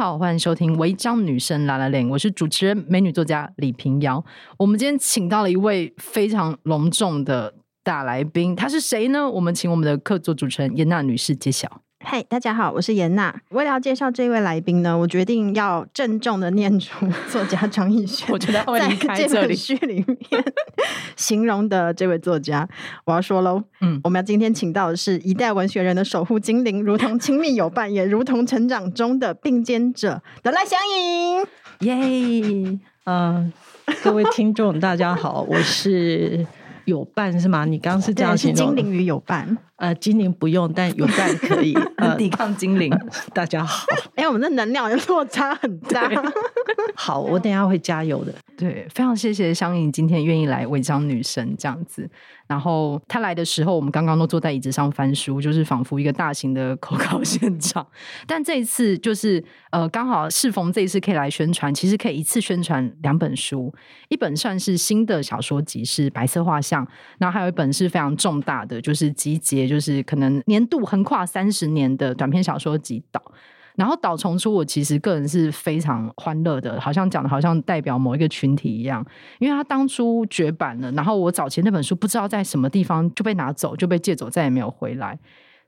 好，欢迎收听《违章女生拉拉链》，我是主持人美女作家李平瑶。我们今天请到了一位非常隆重的大来宾，他是谁呢？我们请我们的客座主持人严娜女士揭晓。嗨，大家好，我是颜娜。为了要介绍这位来宾呢，我决定要郑重的念出 作家张艺轩。我觉得会离开这里。在这本序里面 形容的这位作家，我要说喽。嗯，我们要今天请到的是一代文学人的守护精灵，如同亲密友伴，也如同成长中的并肩者的赖香吟。耶！嗯，各位听众，大家好，我是友伴是吗？你刚刚是这样形容？精灵与有伴。呃，精灵不用，但有伴可以、呃、抵抗精灵。大家好，哎、欸，我们的能量的落差很大。好，我等一下会加油的。对，非常谢谢香影今天愿意来违章女神这样子。然后他来的时候，我们刚刚都坐在椅子上翻书，就是仿佛一个大型的口考现场。但这一次就是呃，刚好适逢这一次可以来宣传，其实可以一次宣传两本书，一本算是新的小说集，是《白色画像》，然后还有一本是非常重大的，就是集结。就是可能年度横跨三十年的短篇小说集岛，然后岛重出，我其实个人是非常欢乐的，好像讲的好像代表某一个群体一样，因为他当初绝版了，然后我早前那本书不知道在什么地方就被拿走，就被借走，再也没有回来。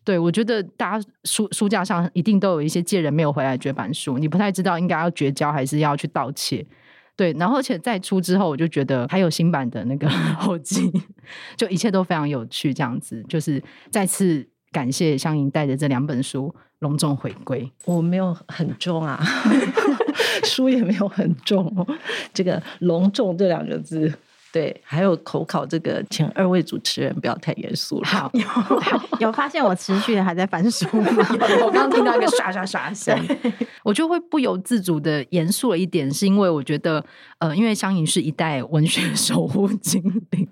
对，我觉得大家书书架上一定都有一些借人没有回来绝版书，你不太知道应该要绝交还是要去盗窃。对，然后且再出之后，我就觉得还有新版的那个 后记，就一切都非常有趣。这样子，就是再次感谢香吟带着这两本书隆重回归。我没有很重啊，书也没有很重。这个“隆重”这两个字。对，还有口考这个，请二位主持人不要太严肃了。好，有有发现我持续的还在翻书 吗？我刚刚听到一个刷刷刷声，我就会不由自主的严肃了一点，是因为我觉得，呃，因为香吟是一代文学守护精灵，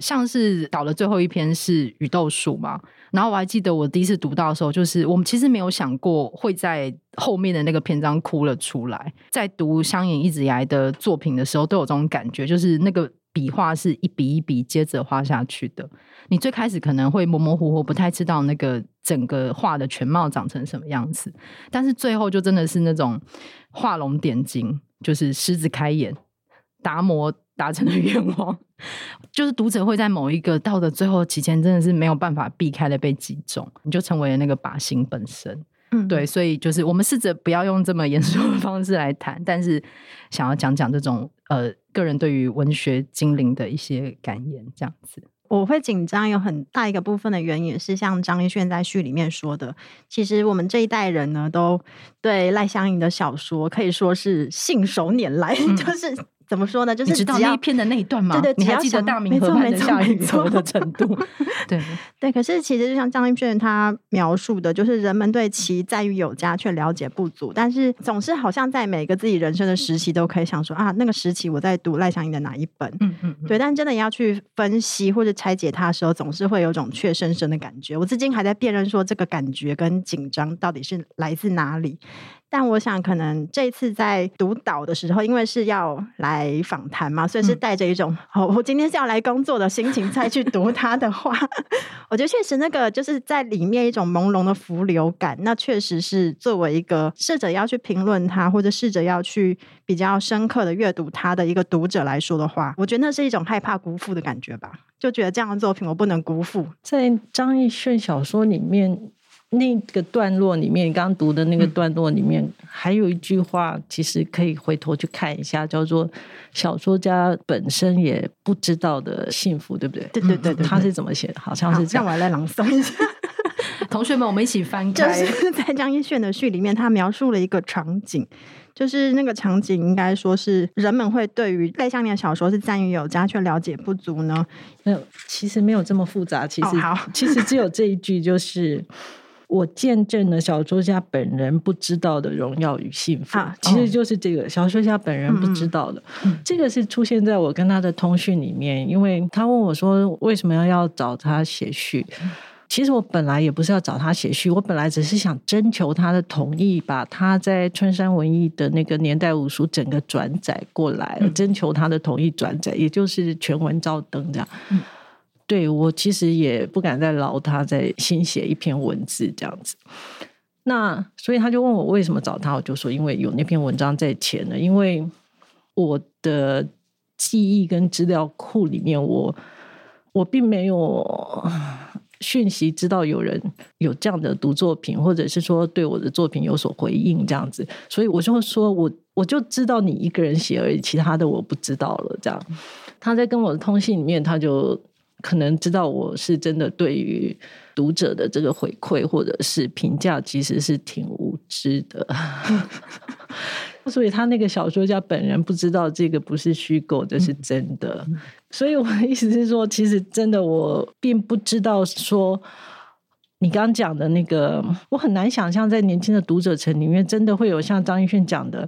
像是导的最后一篇是《雨豆树》嘛，然后我还记得我第一次读到的时候，就是我们其实没有想过会在后面的那个篇章哭了出来，在读香影一直以来的作品的时候，都有这种感觉，就是那个。笔画是一笔一笔接着画下去的。你最开始可能会模模糊糊，不太知道那个整个画的全貌长成什么样子，但是最后就真的是那种画龙点睛，就是狮子开眼，达摩达成的愿望，就是读者会在某一个到的最后期间，真的是没有办法避开的被击中，你就成为了那个靶心本身。嗯，对，所以就是我们试着不要用这么严肃的方式来谈，但是想要讲讲这种呃。个人对于文学精灵的一些感言，这样子，我会紧张，有很大一个部分的原因也是像张一炫在序里面说的，其实我们这一代人呢，都对赖香吟的小说可以说是信手拈来，嗯、就是。怎么说呢？就是只要你知道那一篇的那一段吗？对对，你还记得大明河畔的夏雨荷的程度？对 对。可是其实就像张亦绚他描述的，就是人们对其赞誉有加，却了解不足。但是总是好像在每个自己人生的时期，都可以想说啊，那个时期我在读赖香吟的哪一本？嗯嗯。对，但真的要去分析或者拆解它的时候，总是会有种怯生生的感觉。我至今还在辨认说这个感觉跟紧张到底是来自哪里。但我想，可能这次在读导的时候，因为是要来访谈嘛，所以是带着一种、嗯、哦，我今天是要来工作的心情再去读他的话。我觉得确实那个就是在里面一种朦胧的浮流感，那确实是作为一个试着要去评论他，或者试着要去比较深刻的阅读他的一个读者来说的话，我觉得那是一种害怕辜负的感觉吧，就觉得这样的作品我不能辜负。在张亦绚小说里面。那个段落里面，你刚刚读的那个段落里面，嗯、还有一句话，其实可以回头去看一下，叫做“小说家本身也不知道的幸福”，对不对？对对对，对，他是怎么写的？好像是这样。让我来朗诵一下，同学们，我们一起翻开。就 是在张一炫的序里面，他描述了一个场景，就是那个场景应该说是人们会对于赖香吟的小说是赞誉有加，却了解不足呢？没有，其实没有这么复杂。其实，哦、其实只有这一句，就是。我见证了小说家本人不知道的荣耀与幸福，啊、其实就是这个、哦、小说家本人不知道的。嗯、这个是出现在我跟他的通讯里面，因为他问我说为什么要要找他写序。其实我本来也不是要找他写序，我本来只是想征求他的同意，把他在春山文艺的那个年代五书整个转载过来，嗯、征求他的同意转载，也就是全文照登这样。嗯对，我其实也不敢再劳他再新写一篇文字这样子，那所以他就问我为什么找他，我就说因为有那篇文章在前呢，因为我的记忆跟资料库里面我，我我并没有讯息知道有人有这样的读作品，或者是说对我的作品有所回应这样子，所以我就说我我就知道你一个人写而已，其他的我不知道了。这样，他在跟我的通信里面，他就可能知道我是真的对于读者的这个回馈或者是评价，其实是挺无知的。所以他那个小说家本人不知道这个不是虚构，这是真的。所以我的意思是说，其实真的我并不知道说你刚刚讲的那个，我很难想象在年轻的读者层里面，真的会有像张亦绚讲的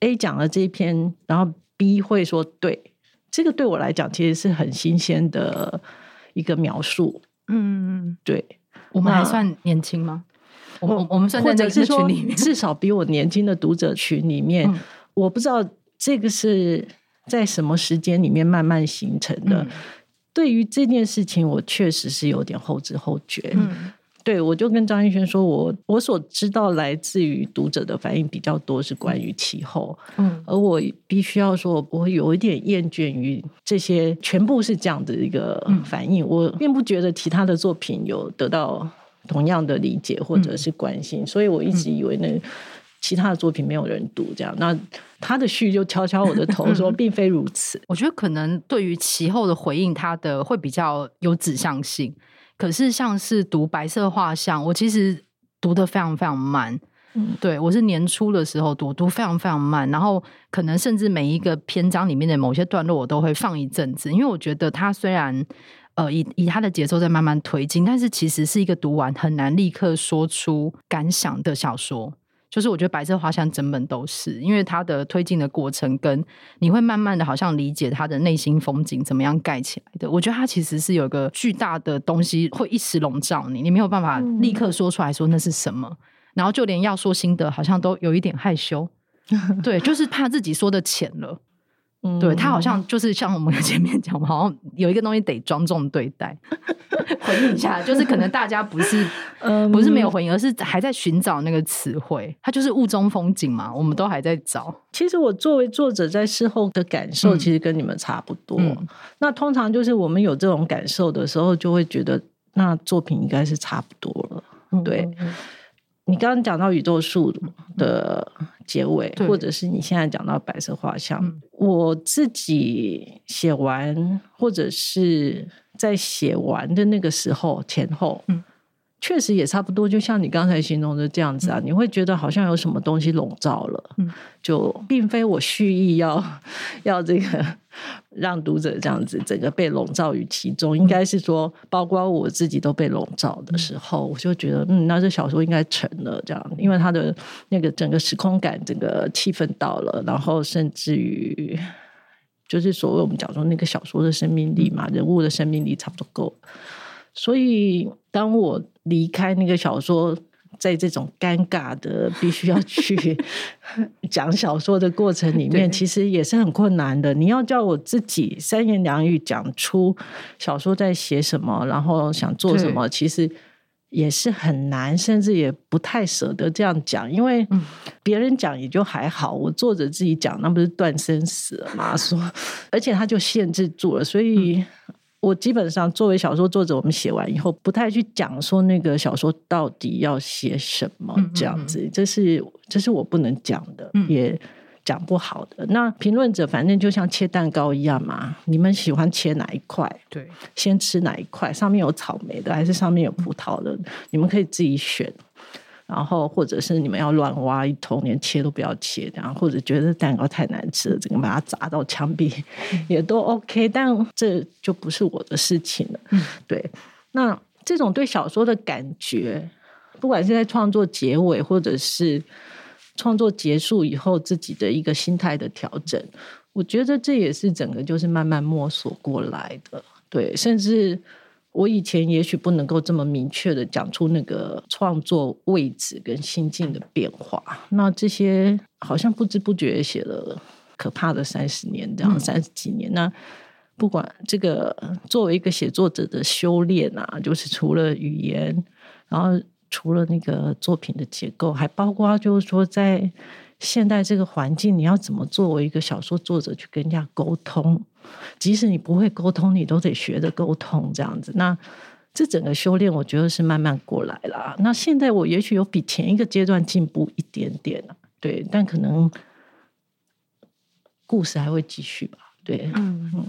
，A 讲了这一篇，然后 B 会说对，这个对我来讲其实是很新鲜的一个描述。嗯，对，我们还算年轻吗？我我们算在这个群里面，至少比我年轻的读者群里面，嗯、我不知道这个是在什么时间里面慢慢形成的。嗯、对于这件事情，我确实是有点后知后觉。嗯、对，我就跟张艺轩说，我我所知道来自于读者的反应比较多是关于其后，嗯，而我必须要说，我有一点厌倦于这些全部是这样的一个反应，嗯、我并不觉得其他的作品有得到。同样的理解或者是关心，嗯、所以我一直以为那其他的作品没有人读，这样。那他的序就敲敲我的头说，并非如此。我觉得可能对于其后的回应，他的会比较有指向性。可是像是读《白色画像》，我其实读得非常非常慢。嗯，对，我是年初的时候读，读非常非常慢，然后可能甚至每一个篇章里面的某些段落，我都会放一阵子，因为我觉得它虽然。呃，以以它的节奏在慢慢推进，但是其实是一个读完很难立刻说出感想的小说。就是我觉得《白色花香》整本都是，因为它的推进的过程，跟你会慢慢的好像理解他的内心风景怎么样盖起来的。我觉得它其实是有一个巨大的东西会一时笼罩你，你没有办法立刻说出来说那是什么，嗯、然后就连要说心得，好像都有一点害羞。对，就是怕自己说的浅了。对，他好像就是像我们前面讲，好像有一个东西得庄重对待，回应一下，就是可能大家不是，不是没有回应，而是还在寻找那个词汇。它就是雾中风景嘛，我们都还在找。其实我作为作者，在事后的感受，其实跟你们差不多。那通常就是我们有这种感受的时候，就会觉得那作品应该是差不多了。对。你刚刚讲到宇宙树的结尾，或者是你现在讲到白色画像，嗯、我自己写完或者是在写完的那个时候前后，嗯。确实也差不多，就像你刚才形容的这样子啊，嗯、你会觉得好像有什么东西笼罩了，嗯、就并非我蓄意要 要这个让读者这样子整个被笼罩于其中，嗯、应该是说，包括我自己都被笼罩的时候，嗯、我就觉得，嗯，那这小说应该成了这样，因为它的那个整个时空感、整个气氛到了，然后甚至于就是所谓我们讲说那个小说的生命力嘛，嗯、人物的生命力差不多够。所以，当我离开那个小说，在这种尴尬的必须要去 讲小说的过程里面，其实也是很困难的。你要叫我自己三言两语讲出小说在写什么，然后想做什么，其实也是很难，甚至也不太舍得这样讲，因为别人讲也就还好，我作者自己讲，那不是断生死了吗？说，而且他就限制住了，所以。我基本上作为小说作者，我们写完以后不太去讲说那个小说到底要写什么这样子，嗯嗯嗯，这是这是我不能讲的，嗯、也讲不好的。那评论者反正就像切蛋糕一样嘛，你们喜欢切哪一块？对，先吃哪一块？上面有草莓的还是上面有葡萄的？你们可以自己选。然后，或者是你们要乱挖一通，连切都不要切，然后，或者觉得蛋糕太难吃了，整个把它砸到墙壁，也都 OK。但这就不是我的事情了。嗯，对。那这种对小说的感觉，不管是在创作结尾，或者是创作结束以后自己的一个心态的调整，我觉得这也是整个就是慢慢摸索过来的。对，甚至。我以前也许不能够这么明确的讲出那个创作位置跟心境的变化，那这些好像不知不觉写了可怕的三十年，这样三十几年。那不管这个作为一个写作者的修炼啊，就是除了语言，然后除了那个作品的结构，还包括就是说在现在这个环境，你要怎么作为一个小说作者去跟人家沟通？即使你不会沟通，你都得学着沟通这样子。那这整个修炼，我觉得是慢慢过来了。那现在我也许有比前一个阶段进步一点点了，对，但可能故事还会继续吧。对，嗯嗯。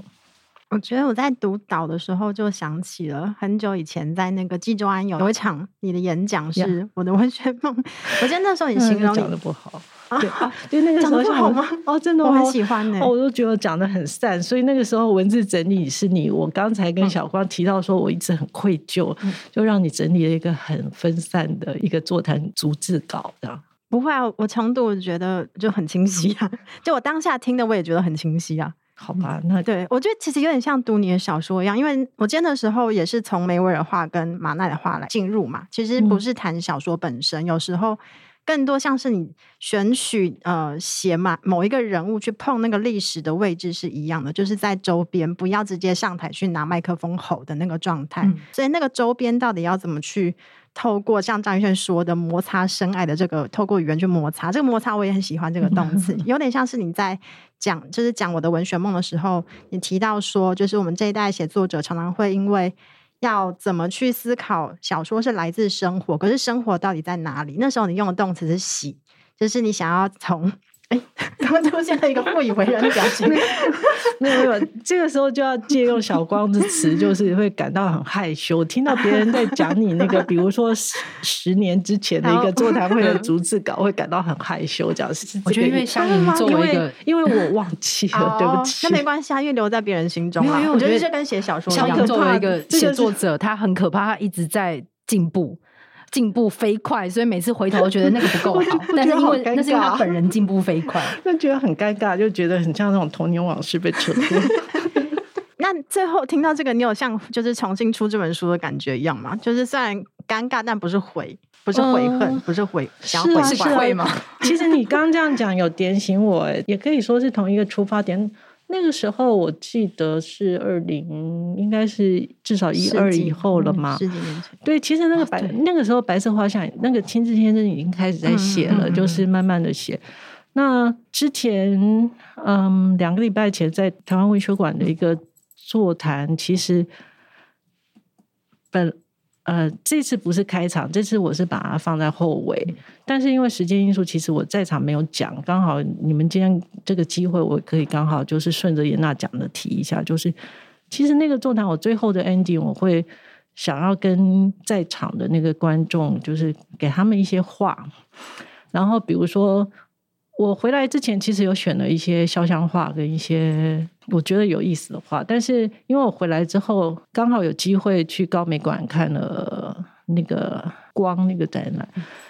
我觉得我在读岛的时候就想起了很久以前在那个纪州安有有一场你的演讲是我的文学梦。我记得那时候你形容你讲的不好，对啊，因为那个时候好吗？哦，真的，我很喜欢呢、欸。哦，我都觉得讲的很散，所以那个时候文字整理是你。我刚才跟小光提到说，我一直很愧疚，嗯、就让你整理了一个很分散的一个座谈逐字稿，这样。不会啊，我程度觉得就很清晰啊，就我当下听的我也觉得很清晰啊。好吧，那对我觉得其实有点像读你的小说一样，因为我今天的时候也是从梅威尔画跟马奈的画来进入嘛。其实不是谈小说本身，嗯、有时候更多像是你选取呃写嘛某一个人物去碰那个历史的位置是一样的，就是在周边，不要直接上台去拿麦克风吼的那个状态。嗯、所以那个周边到底要怎么去？透过像张玉轩说的摩擦深爱的这个，透过语言去摩擦，这个摩擦我也很喜欢这个动词，有点像是你在讲，就是讲我的文学梦的时候，你提到说，就是我们这一代写作者常常会因为要怎么去思考小说是来自生活，可是生活到底在哪里？那时候你用的动词是喜，就是你想要从。哎，刚刚出现了一个不以为然的表情。没有没有，这个时候就要借用小光的词，就是会感到很害羞。听到别人在讲你那个，比如说十十年之前的一个座谈会的逐字稿，会感到很害羞。这样是，我觉得因为相当于作为一个，因为我忘记了，对不起。那没关系啊，因为留在别人心中啊。因为我觉得这跟写小说一样，作为一个写作者，他很可怕，他一直在进步。进步飞快，所以每次回头觉得那个不够好，但是因为那是因为他本人进步飞快，那觉得很尴尬，就觉得很像那种童年往事被扯破。那最后听到这个，你有像就是重新出这本书的感觉一样吗？就是虽然尴尬，但不是悔，不是悔恨，嗯、不是悔，想悔是悔吗？其实你刚刚这样讲，有点醒我，也可以说是同一个出发点。那个时候我记得是二零，应该是至少一二以后了嘛。十几年前。对，其实那个白、哦、那个时候白色画像，那个青志先生已经开始在写了，嗯、就是慢慢的写。嗯、那之前，嗯，两个礼拜前在台湾文学馆的一个座谈，其实本。呃，这次不是开场，这次我是把它放在后尾。但是因为时间因素，其实我在场没有讲。刚好你们今天这个机会，我可以刚好就是顺着严娜讲的提一下。就是其实那个座谈，我最后的 ending，我会想要跟在场的那个观众，就是给他们一些话。然后比如说。我回来之前，其实有选了一些肖像画跟一些我觉得有意思的画，但是因为我回来之后刚好有机会去高美馆看了那个光那个展览，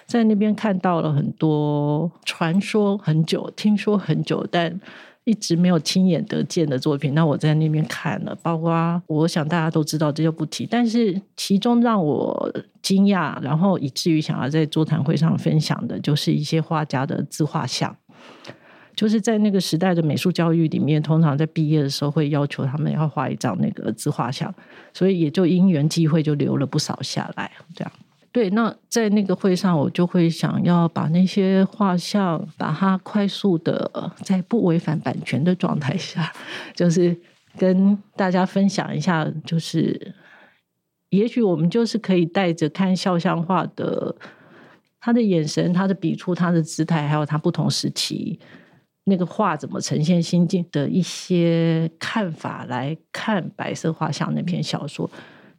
在那边看到了很多传说很久、听说很久，但一直没有亲眼得见的作品。那我在那边看了，包括我想大家都知道，这就不提。但是其中让我惊讶，然后以至于想要在座谈会上分享的，就是一些画家的自画像。就是在那个时代的美术教育里面，通常在毕业的时候会要求他们要画一张那个自画像，所以也就因缘际会就留了不少下来。这样，对。那在那个会上，我就会想要把那些画像，把它快速的在不违反版权的状态下，就是跟大家分享一下，就是也许我们就是可以带着看肖像画的。他的眼神、他的笔触、他的姿态，还有他不同时期那个画怎么呈现心境的一些看法来看《白色画像》那篇小说，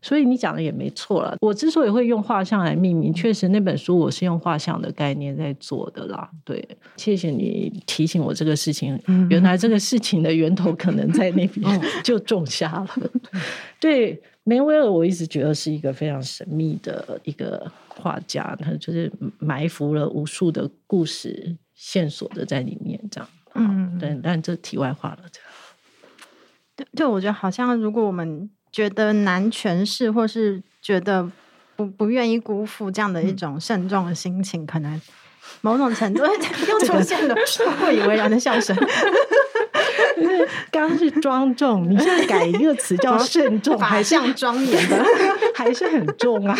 所以你讲的也没错了。我之所以会用画像来命名，确实那本书我是用画像的概念在做的啦。对，谢谢你提醒我这个事情，原来这个事情的源头可能在那边 就种下了。对。梅威尔，我一直觉得是一个非常神秘的一个画家，他就是埋伏了无数的故事线索的在里面，这样。嗯，对，但这题外话了。对，对，我觉得好像如果我们觉得难诠释，或是觉得不不愿意辜负这样的一种慎重的心情，嗯、可能某种程度 又出现了不以为然的笑声。刚刚是庄重，你现在改一个词叫慎重，还像庄严的，还是很重啊。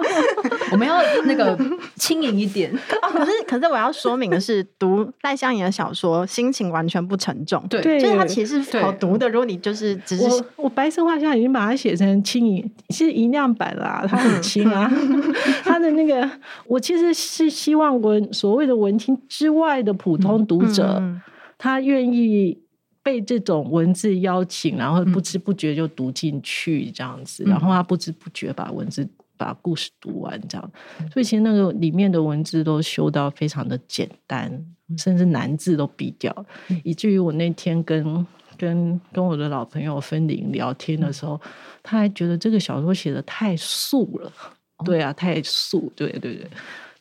我们要那个轻盈一点。哦，可是可是我要说明的是，读赖香吟的小说，心情完全不沉重。对，就是它其实好读的。如果你就是只是我，我白色画像已经把它写成轻盈，是银量版啦，它很轻啊。它的那个，我其实是希望文所谓的文青之外的普通读者，嗯嗯、他愿意被这种文字邀请，然后不知不觉就读进去这样子，嗯、然后他不知不觉把文字。把故事读完，这样，所以其实那个里面的文字都修到非常的简单，甚至难字都避掉，以至于我那天跟跟跟我的老朋友芬玲聊天的时候，他还觉得这个小说写的太素了。对啊，太素，对对对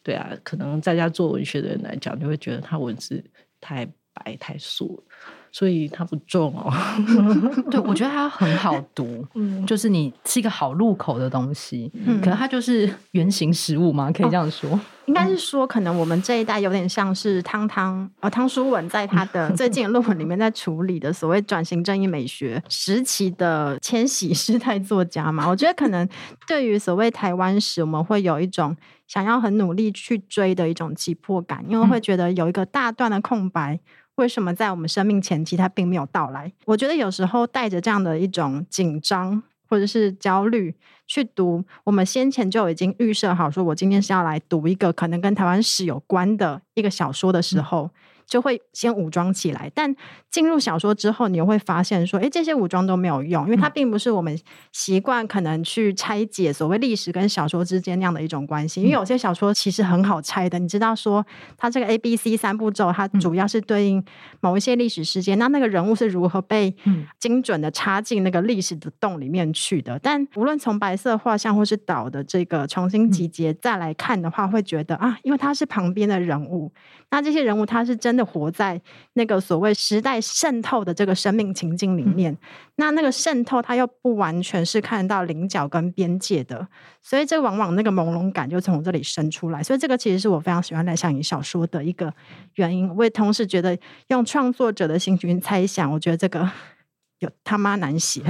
对啊，可能在家做文学的人来讲，就会觉得他文字太白太素了。所以它不重哦，对，我觉得它很好读，嗯，就是你是一个好入口的东西，嗯，可能它就是原型食物嘛，可以这样说，哦、应该是说，可能我们这一代有点像是汤汤呃汤书文在他的 最近的论文里面在处理的所谓转型正义美学时期的千禧世代作家嘛，我觉得可能对于所谓台湾史，我们会有一种想要很努力去追的一种急迫感，因为会觉得有一个大段的空白。为什么在我们生命前期它并没有到来？我觉得有时候带着这样的一种紧张或者是焦虑去读，我们先前就已经预设好，说我今天是要来读一个可能跟台湾史有关的一个小说的时候。嗯就会先武装起来，但进入小说之后，你又会发现说，诶，这些武装都没有用，因为它并不是我们习惯可能去拆解所谓历史跟小说之间那样的一种关系。因为有些小说其实很好拆的，你知道说，它这个 A、B、C 三步骤，它主要是对应某一些历史事件，那那个人物是如何被精准的插进那个历史的洞里面去的。但无论从白色画像或是岛的这个重新集结再来看的话，会觉得啊，因为他是旁边的人物，那这些人物他是真的活在那个所谓时代渗透的这个生命情境里面，嗯、那那个渗透它又不完全是看到棱角跟边界的，所以这往往那个朦胧感就从这里生出来。所以这个其实是我非常喜欢赖香吟小说的一个原因。我也同时觉得用创作者的心情猜想，我觉得这个 有他妈难写。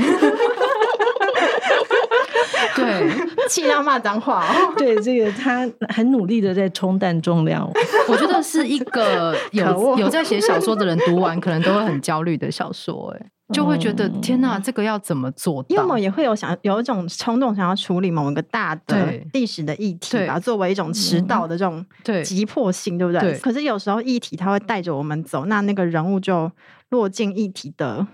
对，气量骂脏话哦。对，这个他很努力的在冲淡重量。我觉得是一个有 有在写小说的人读完可能都会很焦虑的小说，哎，就会觉得天哪，这个要怎么做？因为我们也会有想有一种冲动，想要处理某一个大的历史的议题吧，作为一种迟到的这种急迫性，对不对？可是有时候议题它会带着我们走，那那个人物就落进议题的。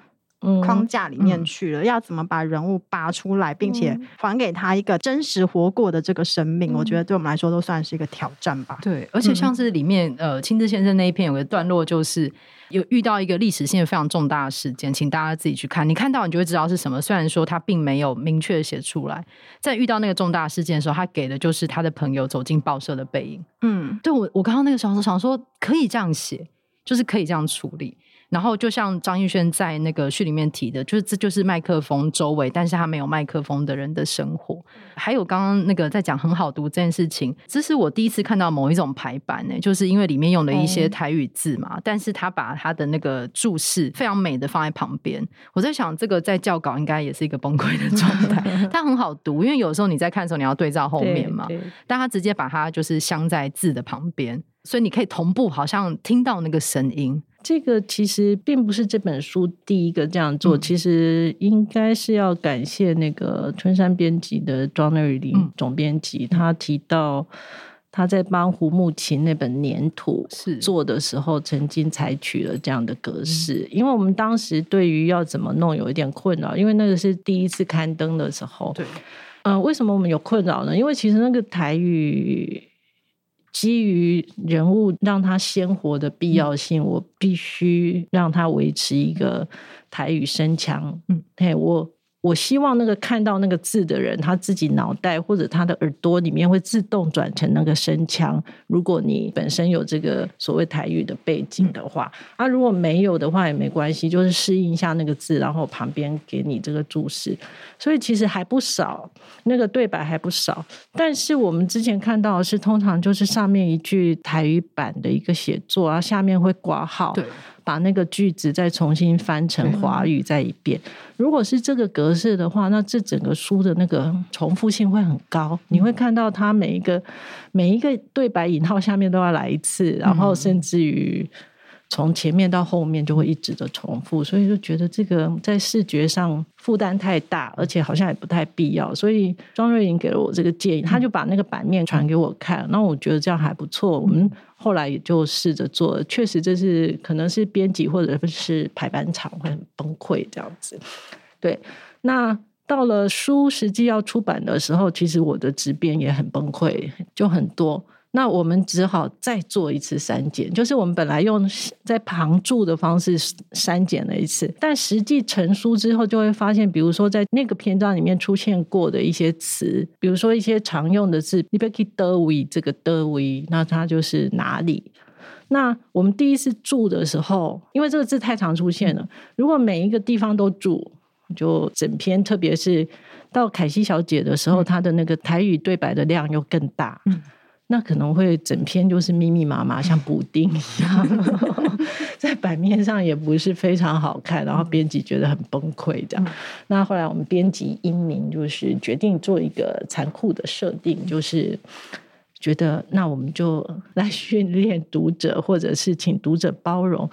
框架里面去了，嗯、要怎么把人物拔出来，并且还给他一个真实活过的这个生命？嗯、我觉得对我们来说都算是一个挑战吧。对，而且像是里面、嗯、呃，清志先生那一篇有个段落，就是有遇到一个历史性非常重大的事件，请大家自己去看。你看到你就会知道是什么。虽然说他并没有明确的写出来，在遇到那个重大事件的时候，他给的就是他的朋友走进报社的背影。嗯，对我我刚刚那个时候想说，可以这样写，就是可以这样处理。然后就像张艺轩在那个序里面提的，就是这就是麦克风周围，但是他没有麦克风的人的生活。还有刚刚那个在讲很好读这件事情，这是我第一次看到某一种排版呢，就是因为里面用了一些台语字嘛，嗯、但是他把他的那个注释非常美的放在旁边。我在想，这个在教稿应该也是一个崩溃的状态。它很好读，因为有时候你在看的时候你要对照后面嘛，但他直接把它就是镶在字的旁边，所以你可以同步好像听到那个声音。这个其实并不是这本书第一个这样做，嗯、其实应该是要感谢那个春山编辑的庄瑞林总编辑，嗯、他提到他在帮胡慕情那本《粘土》做的时候，曾经采取了这样的格式。嗯、因为我们当时对于要怎么弄有一点困扰，因为那个是第一次刊登的时候。对，嗯、呃，为什么我们有困扰呢？因为其实那个台语。基于人物让他鲜活的必要性，嗯、我必须让他维持一个台语声腔。嗯，嘿，我。我希望那个看到那个字的人，他自己脑袋或者他的耳朵里面会自动转成那个声腔。如果你本身有这个所谓台语的背景的话，啊，如果没有的话也没关系，就是适应一下那个字，然后旁边给你这个注释。所以其实还不少，那个对白还不少。但是我们之前看到的是，通常就是上面一句台语版的一个写作，然后下面会挂号。对。把那个句子再重新翻成华语再一遍。如果是这个格式的话，那这整个书的那个重复性会很高。你会看到它每一个每一个对白引号下面都要来一次，然后甚至于。从前面到后面就会一直的重复，所以就觉得这个在视觉上负担太大，而且好像也不太必要。所以庄瑞莹给了我这个建议，他就把那个版面传给我看，那我觉得这样还不错。我们后来也就试着做，确实这是可能是编辑或者是排版厂会很崩溃这样子。对，那到了书实际要出版的时候，其实我的执编也很崩溃，就很多。那我们只好再做一次删减，就是我们本来用在旁注的方式删减了一次，但实际成书之后就会发现，比如说在那个篇章里面出现过的一些词，比如说一些常用的字，你别去得为这个的为，那它就是哪里？那我们第一次注的时候，因为这个字太常出现了，如果每一个地方都注，就整篇，特别是到凯西小姐的时候，她的那个台语对白的量又更大。嗯那可能会整篇就是密密麻麻，像补丁一样，在版面上也不是非常好看，然后编辑觉得很崩溃这样。那后来我们编辑英明就是决定做一个残酷的设定，就是觉得那我们就来训练读者，或者是请读者包容，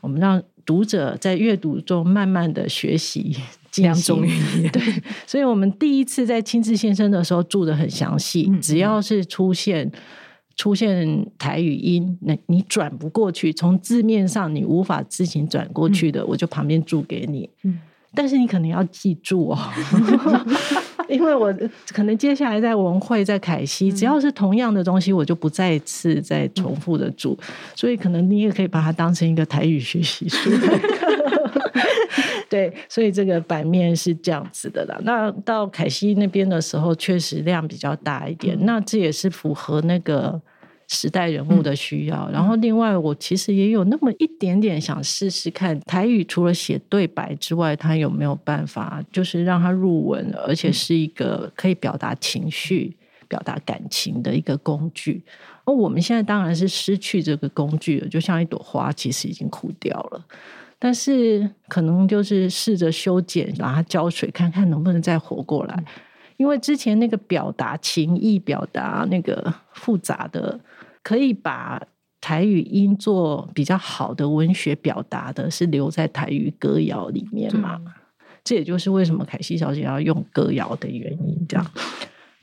我们让读者在阅读中慢慢的学习。两种语言。对，所以我们第一次在亲自现身的时候注的很详细，嗯、只要是出现出现台语音，那你转不过去，从字面上你无法自行转过去的，嗯、我就旁边注给你。嗯、但是你可能要记住哦，因为我可能接下来在文汇、在凯西，只要是同样的东西，我就不再次再重复的注，嗯、所以可能你也可以把它当成一个台语学习书。对，所以这个版面是这样子的啦。那到凯西那边的时候，确实量比较大一点。那这也是符合那个时代人物的需要。然后另外，我其实也有那么一点点想试试看台语，除了写对白之外，它有没有办法，就是让它入文，而且是一个可以表达情绪、表达感情的一个工具。而我们现在当然是失去这个工具了，就像一朵花，其实已经枯掉了。但是可能就是试着修剪，把它浇水，看看能不能再活过来。因为之前那个表达情意、表达那个复杂的，可以把台语音做比较好的文学表达的，是留在台语歌谣里面嘛？这也就是为什么凯西小姐要用歌谣的原因。这样，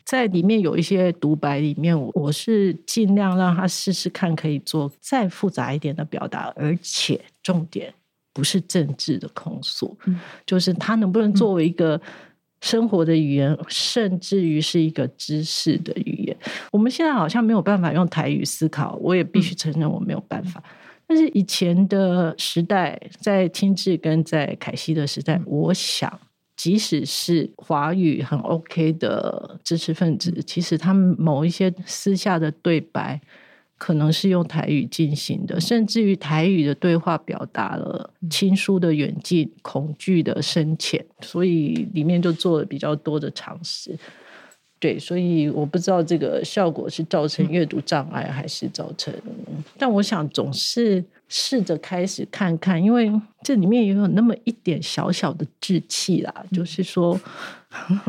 在里面有一些独白里面，我是尽量让他试试看，可以做再复杂一点的表达，而且重点。不是政治的控诉，嗯、就是他能不能作为一个生活的语言，嗯、甚至于是一个知识的语言。我们现在好像没有办法用台语思考，我也必须承认我没有办法。嗯、但是以前的时代，在亲志跟在凯西的时代，嗯、我想，即使是华语很 OK 的知识分子，其实他们某一些私下的对白。可能是用台语进行的，甚至于台语的对话表达了亲疏的远近、恐惧的深浅，所以里面就做了比较多的尝试。对，所以我不知道这个效果是造成阅读障碍，还是造成……但我想总是试着开始看看，因为这里面也有那么一点小小的志气啦。就是说，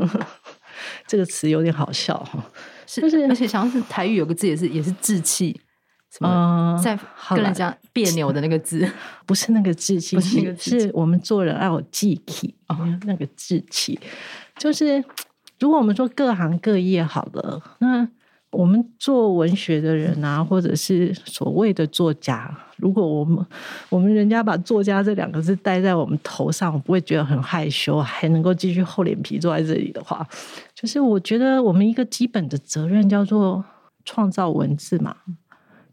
这个词有点好笑哈。是，就是而且想要是台语有个字也是也是志气，什么在跟人家别扭的那个字，不是那个志气，是是我们做人要有志气哦，那个志气。就是如果我们说各行各业好了，那我们做文学的人啊，或者是所谓的作家，如果我们我们人家把作家这两个字戴在我们头上，我不会觉得很害羞，还能够继续厚脸皮坐在这里的话。就是我觉得我们一个基本的责任叫做创造文字嘛，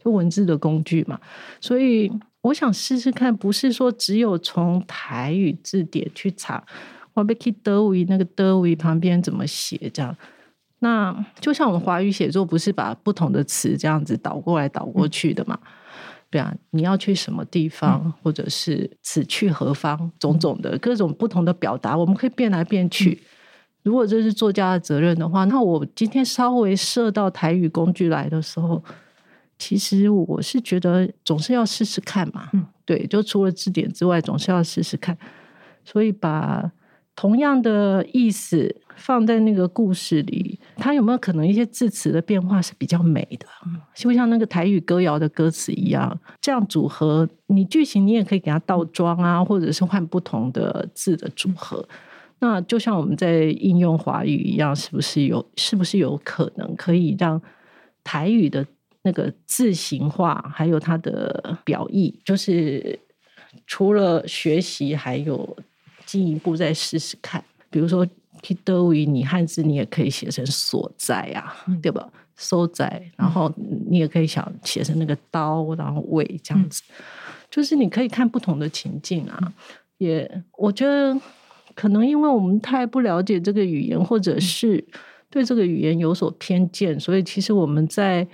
就文字的工具嘛。所以我想试试看，不是说只有从台语字典去查，我被去德语那个德语旁边怎么写这样。那就像我们华语写作，不是把不同的词这样子倒过来倒过去的嘛？对啊，你要去什么地方，或者是此去何方，种种的各种不同的表达，我们可以变来变去。如果这是作家的责任的话，那我今天稍微设到台语工具来的时候，其实我是觉得总是要试试看嘛。对，就除了字典之外，总是要试试看。所以把同样的意思放在那个故事里，它有没有可能一些字词的变化是比较美的？就像那个台语歌谣的歌词一样，这样组合，你句型你也可以给它倒装啊，或者是换不同的字的组合。那就像我们在应用华语一样，是不是有？是不是有可能可以让台语的那个字形化，还有它的表意，就是除了学习，还有。进一步再试试看，比如说 “kitowi”，你汉字你也可以写成所在啊，嗯、对吧？所在，然后你也可以想写成那个刀，然后位这样子，嗯、就是你可以看不同的情境啊。也，我觉得可能因为我们太不了解这个语言，或者是对这个语言有所偏见，所以其实我们在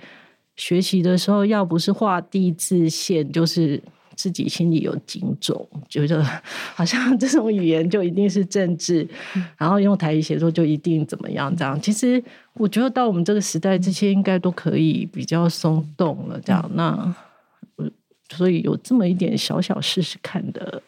学习的时候，要不是画地自限，就是。自己心里有警钟，觉得好像这种语言就一定是政治，嗯、然后用台语写作就一定怎么样？这样其实我觉得到我们这个时代，这些应该都可以比较松动了。这样，嗯、那所以有这么一点小小试试看的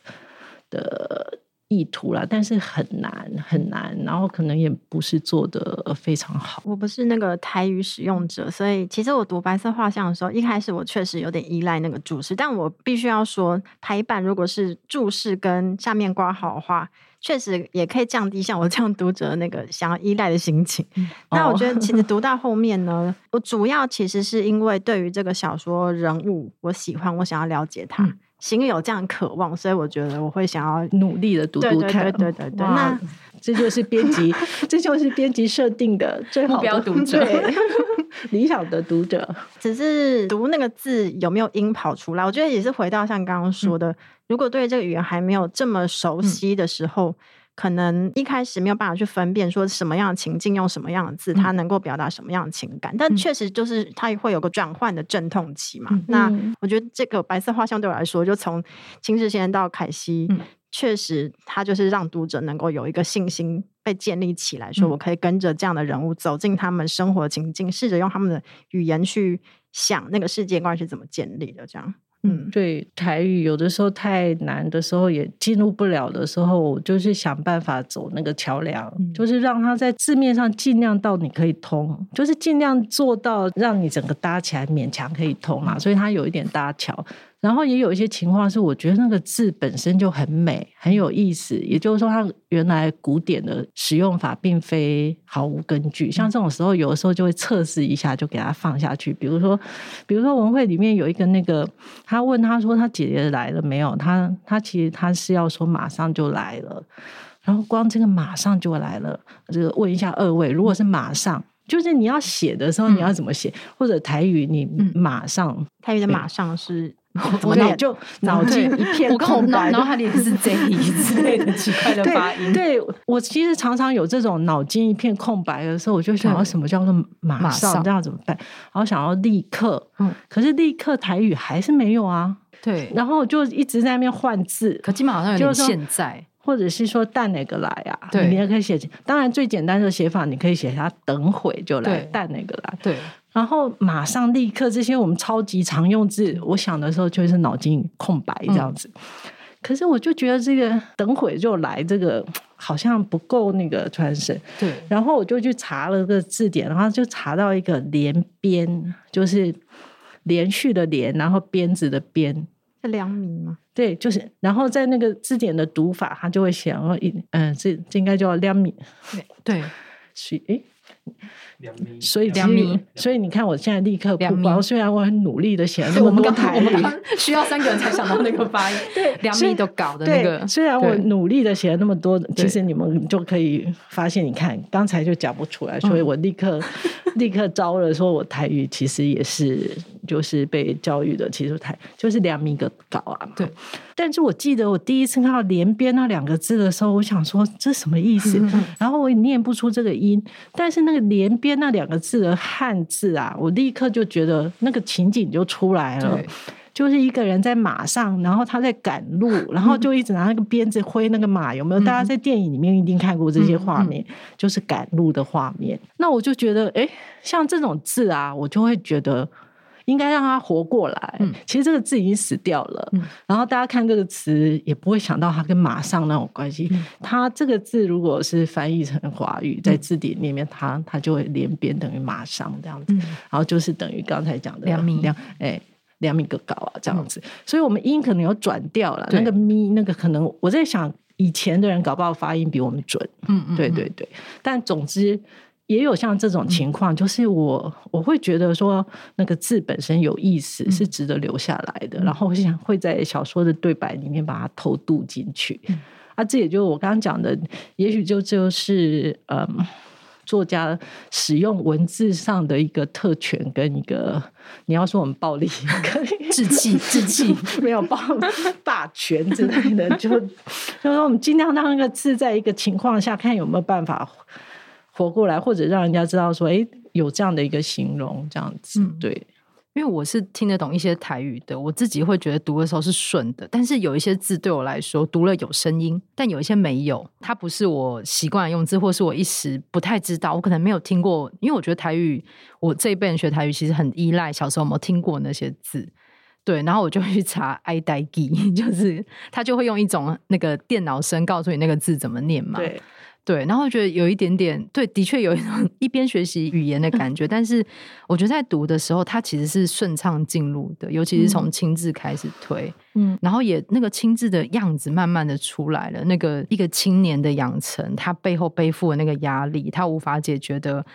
的。意图啦，但是很难很难，然后可能也不是做的非常好。我不是那个台语使用者，所以其实我读白色画像的时候，一开始我确实有点依赖那个注释，但我必须要说，排版如果是注释跟下面挂好的话，确实也可以降低像我这样读者的那个想要依赖的心情。嗯、那我觉得其实读到 后面呢，我主要其实是因为对于这个小说人物，我喜欢，我想要了解他。嗯心里有这样渴望，所以我觉得我会想要努力的读读看。对对对对对，那这就是编辑，这就是编辑设定的最好的目标读者，理想的读者。只是读那个字有没有音跑出来？我觉得也是回到像刚刚说的，嗯、如果对这个语言还没有这么熟悉的时候。嗯可能一开始没有办法去分辨说什么样的情境用什么样的字，它能够表达什么样的情感，嗯、但确实就是它会有个转换的阵痛期嘛。嗯、那我觉得这个白色画像对我来说，就从秦志先到凯西，嗯、确实他就是让读者能够有一个信心被建立起来，说我可以跟着这样的人物走进他们生活情境，试着用他们的语言去想那个世界观是怎么建立的，这样。嗯，对，台语有的时候太难的时候，也进入不了的时候，就是想办法走那个桥梁，嗯、就是让它在字面上尽量到你可以通，就是尽量做到让你整个搭起来勉强可以通嘛，所以它有一点搭桥。然后也有一些情况是，我觉得那个字本身就很美，很有意思。也就是说，它原来古典的使用法并非毫无根据。像这种时候，有的时候就会测试一下，就给它放下去。比如说，比如说文会里面有一个那个，他问他说他姐姐来了没有？他他其实他是要说马上就来了。然后光这个马上就来了，这个问一下二位，如果是马上，就是你要写的时候你要怎么写？或者台语你马上，台语的马上是。我脑就脑筋一片空白，然后他连是 Z 之类的奇怪的发音。对，对我其实常常有这种脑筋一片空白的时候，我就想要什么叫做马上这样怎么办？然后想要立刻，嗯，可是立刻台语还是没有啊。对，然后就一直在那边换字，可基本好像有点现在，或者是说带哪个来啊？对，你也可以写。当然最简单的写法，你可以写下等会就来，带哪个来？对。然后马上立刻这些我们超级常用字，我想的时候就是脑筋空白这样子。嗯、可是我就觉得这个等会就来，这个好像不够那个传神。对。然后我就去查了个字典，然后就查到一个连边，就是连续的连，然后鞭子的鞭。是良民吗？对，就是。然后在那个字典的读法，他就会写，然后一嗯，这这应该叫良民。对对，是诶。所以，所以你看，我现在立刻不包。虽然我很努力的写了那么多台语，需要三个人才想到那个发音。对，两米都搞的那个。虽然我努力的写了那么多，其实你们就可以发现，你看刚才就讲不出来，所以我立刻立刻招了，说我台语其实也是就是被教育的，其实太就是两米个搞啊。对。但是我记得我第一次看到“连鞭”那两个字的时候，我想说这什么意思？然后我也念不出这个音，但是那个“连鞭”那两个字的汉字啊，我立刻就觉得那个情景就出来了，就是一个人在马上，然后他在赶路，然后就一直拿那个鞭子挥那个马，有没有？大家在电影里面一定看过这些画面，就是赶路的画面。那我就觉得，哎，像这种字啊，我就会觉得。应该让它活过来。嗯、其实这个字已经死掉了，嗯、然后大家看这个词也不会想到它跟马上那种关系。嗯、它这个字如果是翻译成华语，在字典里面它，它它就会连边等于马上这样子，嗯、然后就是等于刚才讲的两米。两哎两米个高啊这样子。嗯、所以我们音可能有转调了，那个咪那个可能我在想。以前的人搞不好发音比我们准，嗯嗯，对对对。但总之也有像这种情况，就是我我会觉得说那个字本身有意思，是值得留下来的，然后我想会在小说的对白里面把它偷渡进去。啊，这也就是我刚刚讲的，也许就就是嗯。作家使用文字上的一个特权，跟一个你要说我们暴力、志气、志气 没有暴 霸权之类的，就就是说我们尽量让那个字在一个情况下看有没有办法活过来，或者让人家知道说，哎，有这样的一个形容，这样子、嗯、对。因为我是听得懂一些台语的，我自己会觉得读的时候是顺的，但是有一些字对我来说读了有声音，但有一些没有，它不是我习惯用字，或是我一时不太知道，我可能没有听过。因为我觉得台语，我这一辈人学台语其实很依赖小时候有没有听过那些字，对，然后我就会去查爱呆记，就是他就会用一种那个电脑声告诉你那个字怎么念嘛，对。对，然后觉得有一点点对，的确有一种一边学习语言的感觉，但是我觉得在读的时候，它其实是顺畅进入的，尤其是从清字开始推，嗯，然后也那个清字的样子慢慢的出来了，那个一个青年的养成，他背后背负的那个压力，他无法解决的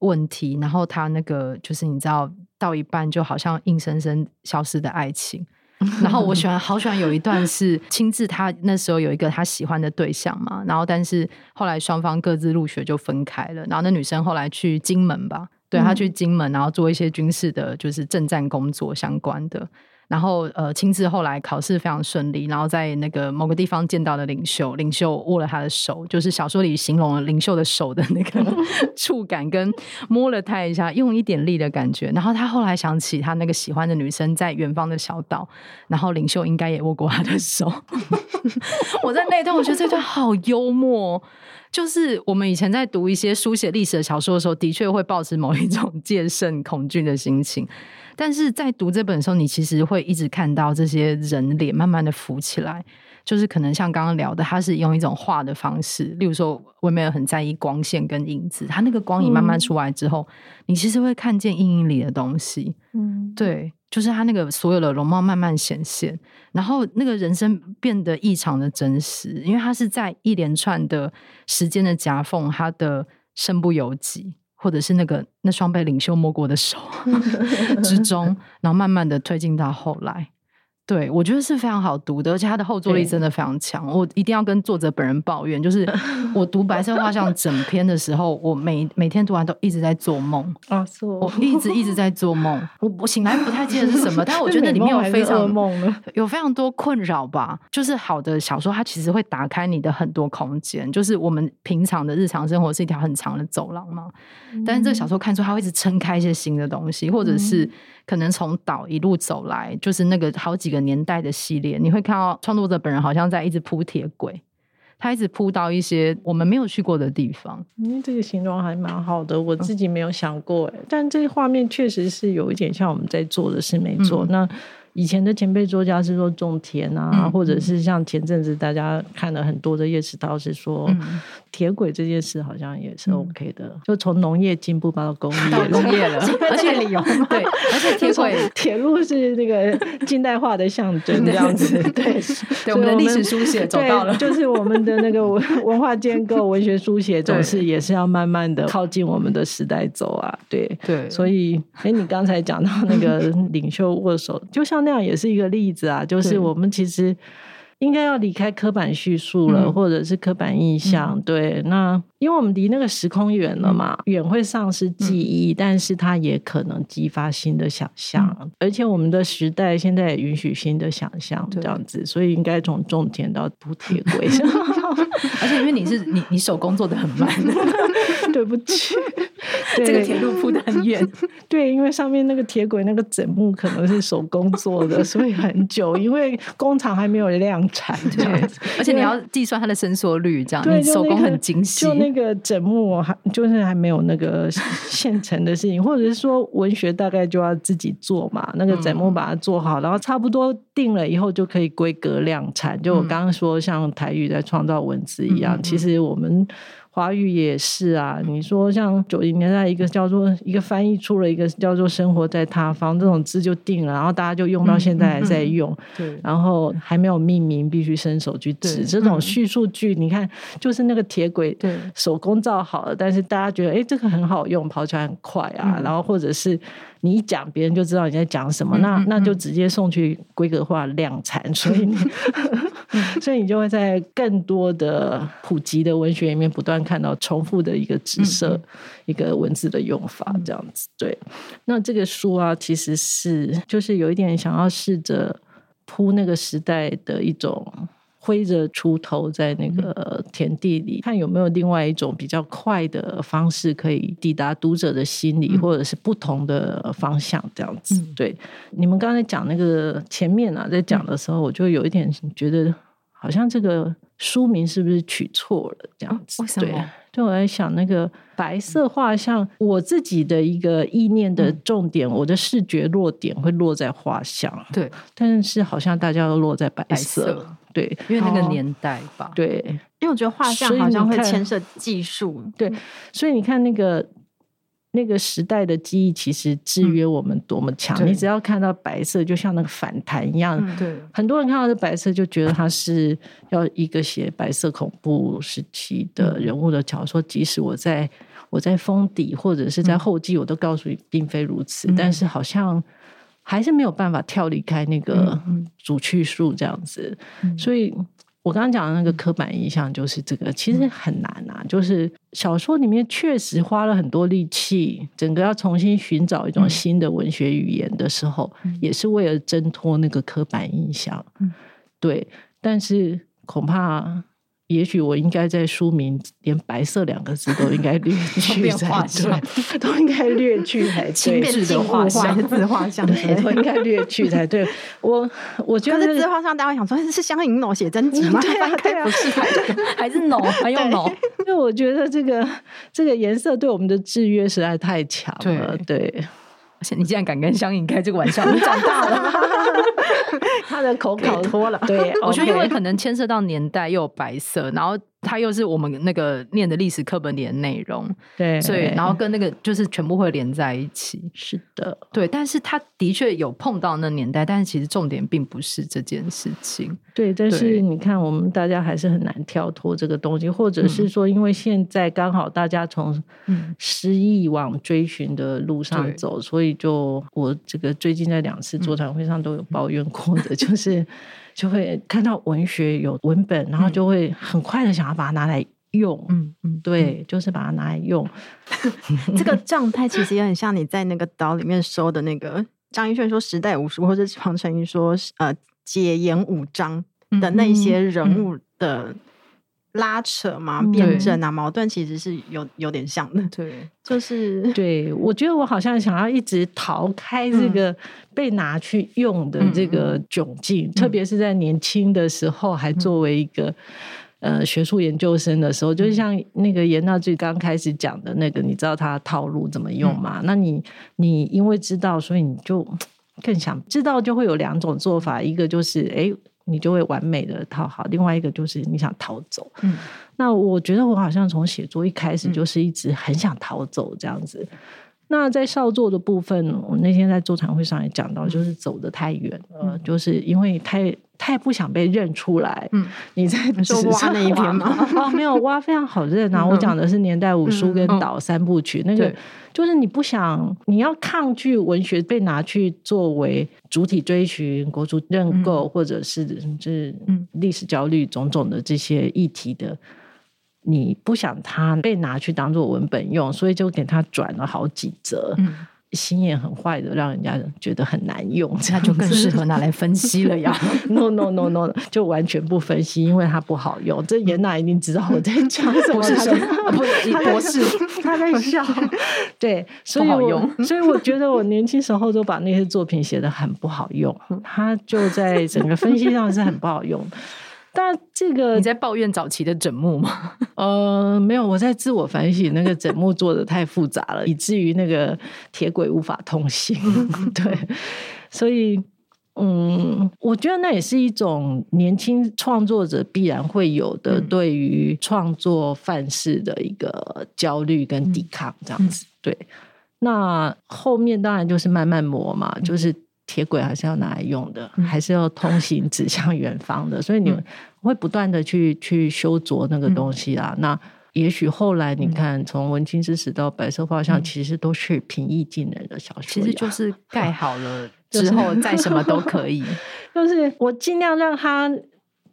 问题，然后他那个就是你知道到一半就好像硬生生消失的爱情。然后我喜欢，好喜欢有一段是亲自，他那时候有一个他喜欢的对象嘛，然后但是后来双方各自入学就分开了，然后那女生后来去金门吧，对，她去金门，然后做一些军事的，就是政战工作相关的。然后，呃，亲自后来考试非常顺利，然后在那个某个地方见到了领袖，领袖握了他的手，就是小说里形容了领袖的手的那个 触感，跟摸了他一下，用一点力的感觉。然后他后来想起他那个喜欢的女生在远方的小岛，然后领袖应该也握过他的手。我在那段我觉得这段好幽默，就是我们以前在读一些书写历史的小说的时候，的确会抱持某一种戒慎恐惧的心情。但是在读这本的时候，你其实会一直看到这些人脸慢慢的浮起来，就是可能像刚刚聊的，他是用一种画的方式，例如说我没有很在意光线跟影子，他那个光影慢慢出来之后，嗯、你其实会看见阴影里的东西，嗯，对，就是他那个所有的容貌慢慢显现，然后那个人生变得异常的真实，因为他是在一连串的时间的夹缝，他的身不由己。或者是那个那双被领袖摸过的手 之中，然后慢慢的推进到后来。对，我觉得是非常好读的，而且它的后坐力真的非常强。我一定要跟作者本人抱怨，就是 我读《白色画像》整篇的时候，我每每天读完都一直在做梦啊，做我一直一直在做梦。我我醒来不太记得是什么，但我觉得里面有非常有非常多困扰吧。就是好的小说，它其实会打开你的很多空间。就是我们平常的日常生活是一条很长的走廊嘛，但是这个小说看出它会一直撑开一些新的东西，或者是。可能从岛一路走来，就是那个好几个年代的系列，你会看到创作者本人好像在一直铺铁轨，他一直铺到一些我们没有去过的地方。嗯，这个形状还蛮好的，我自己没有想过，嗯、但这个画面确实是有一点像我们在做的事没做。嗯、那。以前的前辈作家是说种田啊，嗯、或者是像前阵子大家看了很多的叶石涛是说铁轨这件事好像也是 OK 的，嗯、就从农业进步到工业，到工业了，而且理由对，而且 铁轨铁路是那个近代化的象征，这样子对，对，对我们的历史书写走到了，就是我们的那个文文化建构、文学书写总是也是要慢慢的靠近我们的时代走啊，对对，所以哎，你刚才讲到那个领袖握手，就像。那样也是一个例子啊，就是我们其实应该要离开刻板叙述了，对或者是刻板印象。嗯、对，那因为我们离那个时空远了嘛，远、嗯、会丧失记忆，嗯、但是它也可能激发新的想象。嗯、而且我们的时代现在也允许新的想象，这样子，所以应该从种田到铺铁轨。而且因为你是你你手工做的很慢，对不起。这个铁路铺的很远，对，因为上面那个铁轨那个枕木可能是手工做的，所以很久，因为工厂还没有亮产这样子，而且你要计算它的伸缩率，这样你手工很精细。就那个整木还就是还没有那个 现成的事情，或者是说文学大概就要自己做嘛，那个整木把它做好，然后差不多定了以后就可以规格量产。就我刚刚说，像台语在创造文字一样，其实我们。华语也是啊，你说像九零年代一个叫做一个翻译出了一个叫做“生活在他方”这种字就定了，然后大家就用到现在还在用。嗯嗯、对，然后还没有命名，必须伸手去指。这种叙述句，你看，就是那个铁轨，对，手工造好了，但是大家觉得，哎，这个很好用，跑起来很快啊。嗯、然后或者是你一讲，别人就知道你在讲什么，嗯、那那就直接送去规格化量产。所以你。所以你就会在更多的普及的文学里面不断看到重复的一个指涉，一个文字的用法，这样子。对，那这个书啊，其实是就是有一点想要试着铺那个时代的一种挥着锄头在那个田地里，看有没有另外一种比较快的方式可以抵达读者的心里，或者是不同的方向，这样子。对，你们刚才讲那个前面啊，在讲的时候，我就有一点觉得。好像这个书名是不是取错了？这样子，为什么？对，对我在想那个白色画像，我自己的一个意念的重点，我的视觉落点会落在画像，对。但是好像大家都落在白色，对，因为那个年代吧，对。因为我觉得画像好像会牵涉技术，对。所以你看那个。那个时代的记忆其实制约我们多么强！嗯、你只要看到白色，就像那个反弹一样。嗯、对，很多人看到这白色就觉得他是要一个写白色恐怖时期的人物的小说。即使我在我在封底或者是在后记，我都告诉你并非如此。嗯、但是好像还是没有办法跳离开那个主叙述这样子，嗯、所以。我刚刚讲的那个刻板印象就是这个，其实很难啊。就是小说里面确实花了很多力气，整个要重新寻找一种新的文学语言的时候，也是为了挣脱那个刻板印象。对，但是恐怕。也许我应该在书名连“白色”两个字都应该略 去才对，都应该略去才对。轻便的画像，自画像，对，都应该略去才对。我我觉得自画像，大家会想说是香银脑写真集吗？对啊，对啊，不是，还是 脑，还用脑？因为我觉得这个这个颜色对我们的制约实在太强了。对，你竟然敢跟香影开这个玩笑，你长大了。他的口考脱了，对，我觉得因为可能牵涉到年代又有白色，然后。它又是我们那个念的历史课本里的内容，对，所以然后跟那个就是全部会连在一起。是的，对，但是他的确有碰到那年代，但是其实重点并不是这件事情。对，但是你看，我们大家还是很难跳脱这个东西，或者是说，因为现在刚好大家从失忆往追寻的路上走，所以就我这个最近在两次座谈会上都有抱怨过的，就是。就会看到文学有文本，然后就会很快的想要把它拿来用。嗯嗯，对，就是把它拿来用。这个状态其实也很像你在那个岛里面收的那个张一炫说时代五十，或者黄成英说呃解严五章的那些人物的。拉扯嘛，辩证啊，矛盾其实是有有点像的。对，就是对，我觉得我好像想要一直逃开这个被拿去用的这个窘境，嗯、特别是在年轻的时候，还作为一个、嗯、呃学术研究生的时候，就是像那个严大最刚开始讲的那个，你知道他套路怎么用吗？嗯、那你你因为知道，所以你就 更想知道，就会有两种做法，一个就是哎。诶你就会完美的套好，另外一个就是你想逃走。嗯，那我觉得我好像从写作一开始就是一直很想逃走这样子。嗯、那在少作的部分，我那天在座谈会上也讲到，就是走得太远了，嗯、就是因为太。太不想被认出来。嗯，你在说挖那一篇吗？哦，没有挖，非常好认啊！我讲的是年代五书跟岛三部曲，那个就是你不想，你要抗拒文学被拿去作为主体追寻、国族认购，或者是就是历史焦虑种种的这些议题的，你不想它被拿去当做文本用，所以就给它转了好几折。心眼很坏的，让人家觉得很难用，那就更适合拿来分析了呀。No no no no，就完全不分析，因为它不好用。这严娜一定知道我在讲什么，不是什么，不是博士，他在笑。对，所以我所以我觉得我年轻时候都把那些作品写得很不好用，他就在整个分析上是很不好用。但这个你在抱怨早期的枕木吗？呃，没有，我在自我反省，那个枕木做的太复杂了，以至于那个铁轨无法通行。对，所以嗯，我觉得那也是一种年轻创作者必然会有的对于创作范式的一个焦虑跟抵抗，这样子。对，那后面当然就是慢慢磨嘛，就是。铁轨还是要拿来用的，嗯、还是要通行指向远方的，所以你会不断的去去修琢那个东西啦。嗯、那也许后来你看，从、嗯、文青之死到白色画像，其实都是平易近人的小说，其实就是盖好了 之后再什么都可以。就是我尽量让它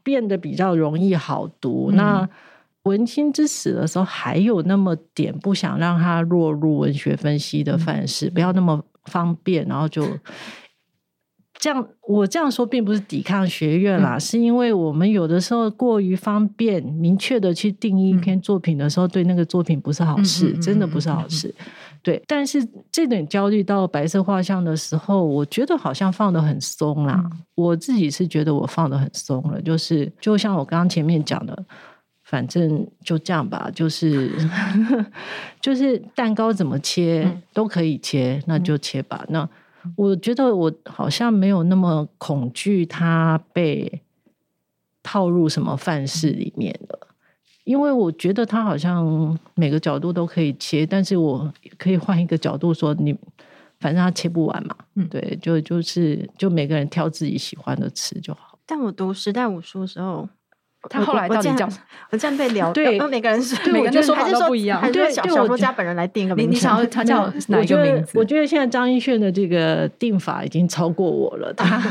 变得比较容易好读。嗯、那文青之死的时候，还有那么点不想让它落入文学分析的范式，嗯、不要那么方便，然后就。这样，我这样说并不是抵抗学院啦，嗯、是因为我们有的时候过于方便、明确的去定义一篇作品的时候，嗯、对那个作品不是好事，嗯、真的不是好事。嗯、对，但是这点焦虑到白色画像的时候，我觉得好像放得很松啦。嗯、我自己是觉得我放得很松了，就是就像我刚刚前面讲的，反正就这样吧，就是 就是蛋糕怎么切、嗯、都可以切，那就切吧。那我觉得我好像没有那么恐惧他被套入什么范式里面了，因为我觉得他好像每个角度都可以切，但是我可以换一个角度说，你反正他切不完嘛，嗯，对，就就是就每个人挑自己喜欢的吃就好。但我读时代武书的时候。他后来到底叫？我这样被聊 对，每个人是每个人的说法都不一样。还是小小说家本人来定一个名字？你想要 他叫 哪一个名字？我觉得现在张一炫的这个定法已经超过我了。他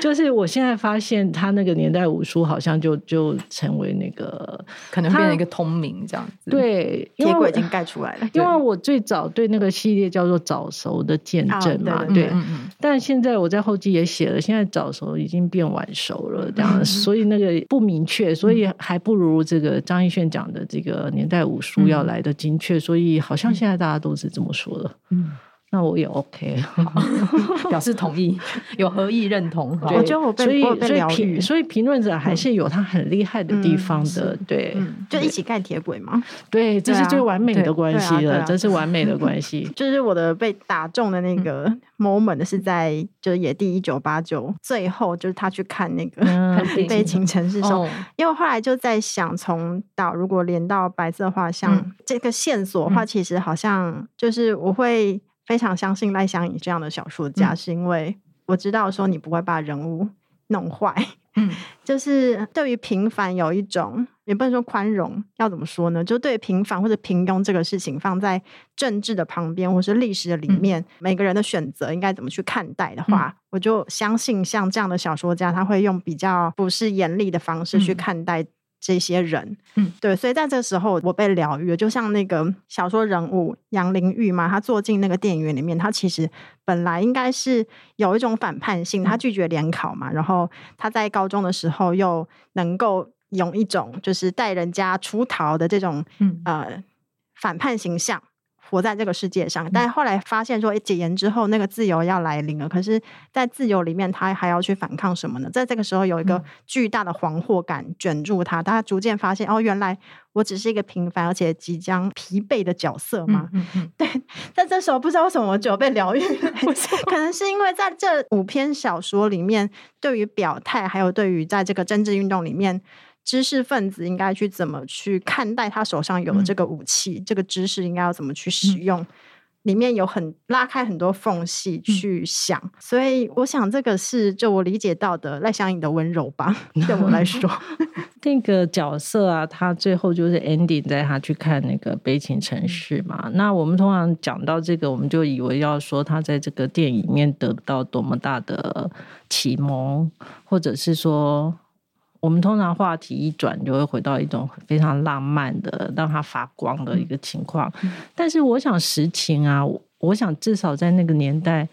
就是我现在发现，他那个年代五书好像就就成为那个可能变成一个通名这样子。对，铁轨已经盖出来了。因为我最早对那个系列叫做早熟的见证嘛，对。但现在我在后记也写了，现在早熟已经变晚熟了，这样，所以那个不。明确，所以还不如这个张艺轩讲的这个年代五书要来的精确，嗯、所以好像现在大家都是这么说的。嗯。那我也 OK，表示同意，有合意认同。我觉得我被所以我被所以评所以评论者还是有他很厉害的地方的，对，就一起盖铁轨嘛。对，这是最完美的关系了，这是完美的关系。就是我的被打中的那个 moment 是在就是野地一九八九最后，就是他去看那个悲情城市的时候，因为后来就在想，从到如果连到白色画像这个线索的话，其实好像就是我会。非常相信赖香吟这样的小说家，嗯、是因为我知道说你不会把人物弄坏，嗯，就是对于平凡有一种也不能说宽容，要怎么说呢？就对平凡或者平庸这个事情放在政治的旁边，或是历史的里面，嗯、每个人的选择应该怎么去看待的话，嗯、我就相信像这样的小说家，他会用比较不是严厉的方式去看待。这些人，嗯，对，所以在这个时候，我被疗愈了，就像那个小说人物杨玲玉嘛，她坐进那个电影院里面，她其实本来应该是有一种反叛性，她拒绝联考嘛，然后她在高中的时候又能够用一种就是带人家出逃的这种，嗯，呃，反叛形象。活在这个世界上，但后来发现说，解严之后那个自由要来临了。可是，在自由里面，他还要去反抗什么呢？在这个时候，有一个巨大的惶惑感卷住他。他逐渐发现，哦，原来我只是一个平凡而且即将疲惫的角色嘛。嗯嗯嗯、对，但这时候，不知道为什么我就被疗愈，可能是因为在这五篇小说里面，对于表态，还有对于在这个政治运动里面。知识分子应该去怎么去看待他手上有的这个武器？嗯、这个知识应该要怎么去使用？嗯、里面有很拉开很多缝隙去想，嗯、所以我想这个是就我理解到的赖香盈的温柔吧。对我来说，那个角色啊，他最后就是 ending 在他去看那个悲情城市嘛。嗯、那我们通常讲到这个，我们就以为要说他在这个电影里面得到多么大的启蒙，或者是说。我们通常话题一转，就会回到一种非常浪漫的、让它发光的一个情况。嗯、但是，我想实情啊，我想至少在那个年代。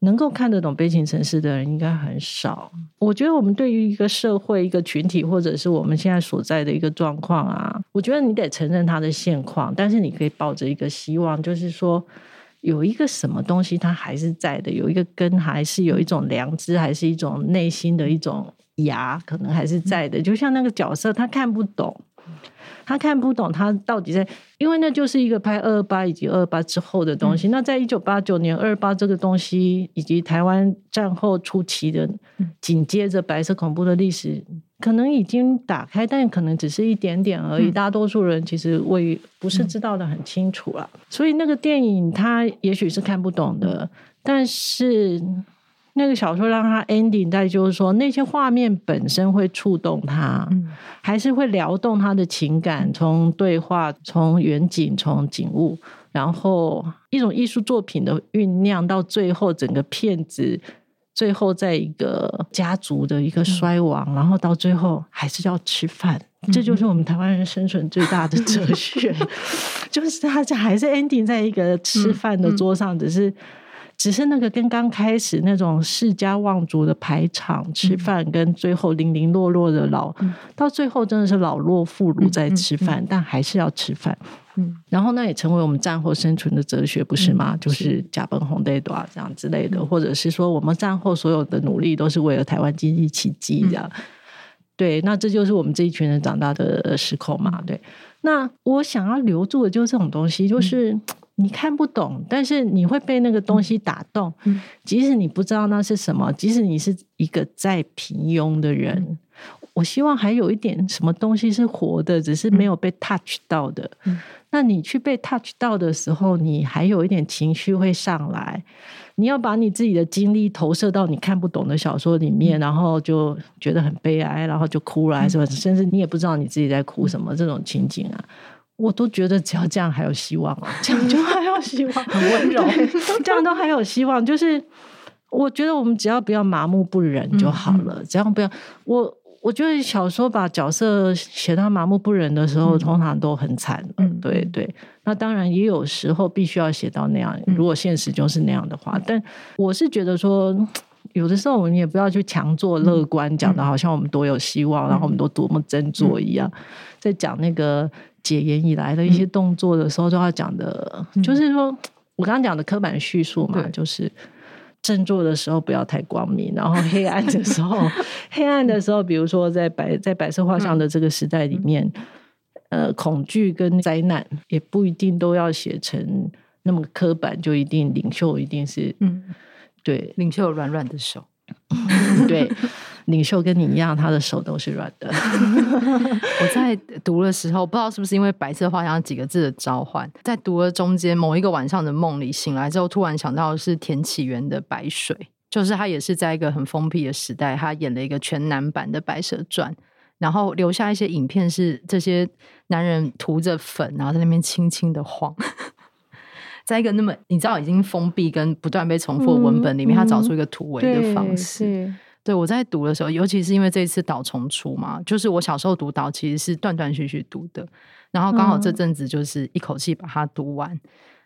能够看得懂悲情城市的人应该很少。我觉得我们对于一个社会、一个群体，或者是我们现在所在的一个状况啊，我觉得你得承认它的现况，但是你可以抱着一个希望，就是说有一个什么东西它还是在的，有一个根，还是有一种良知，还是一种内心的一种芽，可能还是在的。就像那个角色，他看不懂。他看不懂，他到底在，因为那就是一个拍二二八以及二二八之后的东西。嗯、那在一九八九年二二八这个东西，以及台湾战后初期的紧接着白色恐怖的历史，可能已经打开，但可能只是一点点而已。嗯、大多数人其实未不是知道的很清楚了。嗯、所以那个电影他也许是看不懂的，但是。那个小说让他 ending 在就是说，那些画面本身会触动他，嗯、还是会撩动他的情感，从对话，从远景，从景物，然后一种艺术作品的酝酿，到最后整个片子，最后在一个家族的一个衰亡，嗯、然后到最后还是要吃饭，嗯、这就是我们台湾人生存最大的 哲学，嗯、就是他这还是 ending 在一个吃饭的桌上，嗯、只是。只是那个跟刚开始那种世家望族的排场吃饭，跟最后零零落落的老，嗯、到最后真的是老弱妇孺在吃饭，但还是要吃饭。嗯，然后那也成为我们战后生存的哲学，不是吗？嗯、就是甲本红对多这样之类的，嗯、或者是说我们战后所有的努力都是为了台湾经济奇迹这样。嗯、对，那这就是我们这一群人长大的时空嘛。对，那我想要留住的就是这种东西，就是。嗯你看不懂，但是你会被那个东西打动。嗯、即使你不知道那是什么，即使你是一个再平庸的人，嗯、我希望还有一点什么东西是活的，只是没有被 touch 到的。嗯、那你去被 touch 到的时候，你还有一点情绪会上来。你要把你自己的经历投射到你看不懂的小说里面，嗯、然后就觉得很悲哀，然后就哭了，还是、嗯、甚至你也不知道你自己在哭什么，嗯、这种情景啊。我都觉得只要这样还有希望啊，这样就还有希望，很温柔，这样都还有希望。就是我觉得我们只要不要麻木不仁就好了，只要不要我，我觉得小说把角色写到麻木不仁的时候，嗯、通常都很惨。嗯，对对。那当然也有时候必须要写到那样，如果现实就是那样的话，嗯、但我是觉得说，有的时候我们也不要去强作乐观，讲的好像我们多有希望，嗯、然后我们都多么振作一样，嗯、在讲那个。解严以来的一些动作的时候，都要讲的，嗯、就是说我刚刚讲的刻板叙述嘛，就是振作的时候不要太光明，然后 黑暗的时候，黑暗的时候，比如说在白在白色画像的这个时代里面，嗯、呃，恐惧跟灾难也不一定都要写成那么刻板，就一定领袖一定是嗯，对，领袖软软的手，对。领袖跟你一样，他的手都是软的。我在读的时候，不知道是不是因为白色画像几个字的召唤，在读的中间某一个晚上的梦里醒来之后，突然想到的是田启源的《白水》，就是他也是在一个很封闭的时代，他演了一个全男版的《白蛇传》，然后留下一些影片，是这些男人涂着粉，然后在那边轻轻的晃，在一个那么你知道已经封闭跟不断被重复的文本里面，他找出一个突围的方式。对，我在读的时候，尤其是因为这一次岛重出嘛，就是我小时候读岛其实是断断续续读的，然后刚好这阵子就是一口气把它读完，嗯、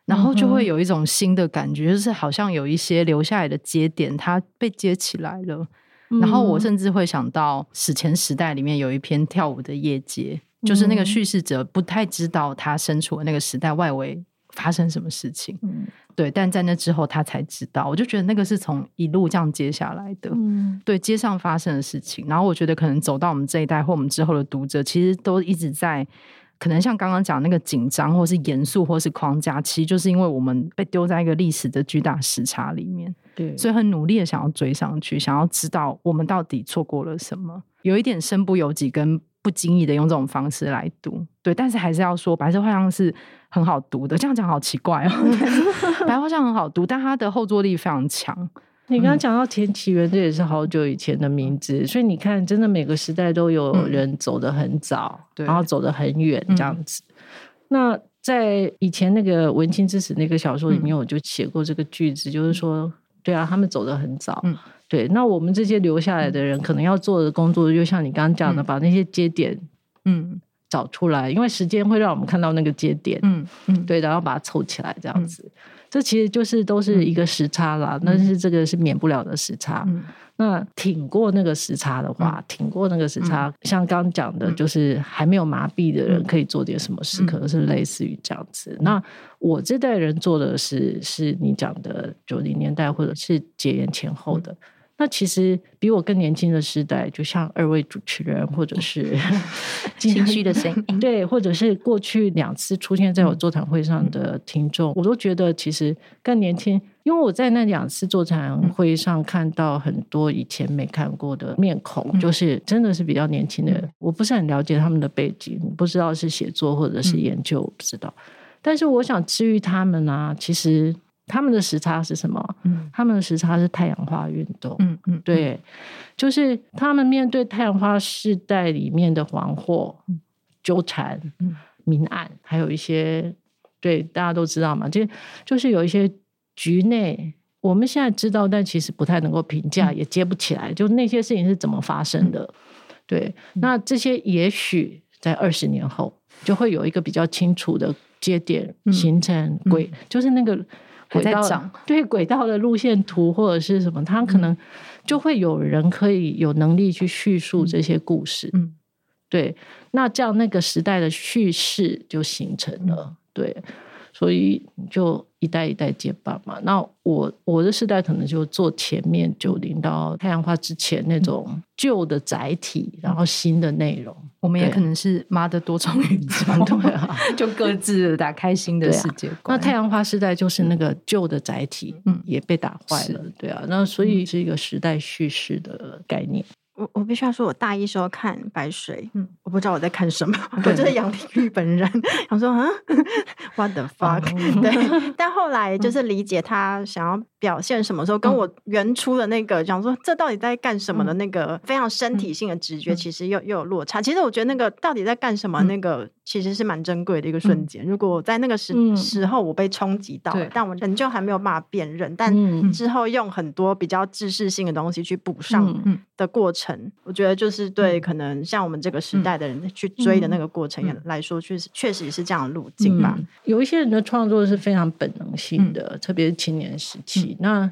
然后就会有一种新的感觉，就是好像有一些留下来的节点，它被接起来了。嗯、然后我甚至会想到史前时代里面有一篇跳舞的夜街，就是那个叙事者不太知道他身处的那个时代外围发生什么事情。嗯对，但在那之后他才知道，我就觉得那个是从一路这样接下来的，嗯，对，街上发生的事情。然后我觉得可能走到我们这一代或我们之后的读者，其实都一直在，可能像刚刚讲那个紧张，或是严肃，或是框架，其实就是因为我们被丢在一个历史的巨大时差里面，对，所以很努力的想要追上去，想要知道我们到底错过了什么，有一点身不由己跟不经意的用这种方式来读，对，但是还是要说，白色画像是很好读的。这样讲好奇怪哦，白画像很好读，但它的后坐力非常强。你刚刚讲到田启源，这也是好久以前的名字，嗯、所以你看，真的每个时代都有人走得很早，嗯、然后走得很远，这样子。嗯、那在以前那个《文青之死》那个小说里面，我就写过这个句子，嗯、就是说，对啊，他们走得很早。嗯对，那我们这些留下来的人，可能要做的工作，就像你刚刚讲的，嗯、把那些节点，嗯，找出来，因为时间会让我们看到那个节点，嗯嗯，对，然后把它凑起来，这样子。嗯、这其实就是都是一个时差啦，嗯、但是这个是免不了的时差。嗯、那挺过那个时差的话，嗯、挺过那个时差，嗯、像刚刚讲的，就是还没有麻痹的人可以做点什么事，嗯、可能是类似于这样子。嗯、那我这代人做的是，是你讲的九零年代或者是解严前后的。那其实比我更年轻的时代，就像二位主持人，或者是 情绪的声音，对，或者是过去两次出现在我座谈会上的听众，我都觉得其实更年轻，因为我在那两次座谈会上看到很多以前没看过的面孔，就是真的是比较年轻的人。我不是很了解他们的背景，不知道是写作或者是研究，我不知道。但是我想治愈他们啊，其实。他们的时差是什么？嗯，他们的时差是太阳花运动。嗯嗯，对，就是他们面对太阳花世代里面的黄祸、纠缠、明暗，还有一些对大家都知道嘛，就就是有一些局内我们现在知道，但其实不太能够评价，也接不起来，就那些事情是怎么发生的？对，那这些也许在二十年后就会有一个比较清楚的节点形成轨，就是那个。轨道对轨道的路线图或者是什么，他可能就会有人可以有能力去叙述这些故事。嗯，对，那这样那个时代的叙事就形成了。对。所以就一代一代接棒嘛。那我我的世代可能就做前面九零到太阳花之前那种旧的载体，然后新的内容。我们也可能是妈的多重宇宙，对啊，就各自打开新的世界观。那太阳花时代就是那个旧的载体，嗯，也被打坏了，对啊。那所以是一个时代叙事的概念。我我必须要说，我大一时候看白水，嗯，我不知道我在看什么，我就是杨廷玉本人，想说啊，what the fuck，对，但后来就是理解他想要表现什么时候，跟我原初的那个想说这到底在干什么的那个非常身体性的直觉，其实又又有落差。其实我觉得那个到底在干什么，那个其实是蛮珍贵的一个瞬间。如果在那个时时候我被冲击到了，但我仍旧还没有办法辨认，但之后用很多比较知识性的东西去补上的过程。我觉得就是对可能像我们这个时代的人去追的那个过程来说，确实确实也是这样的路径吧。有一些人的创作是非常本能性的，特别是青年时期。那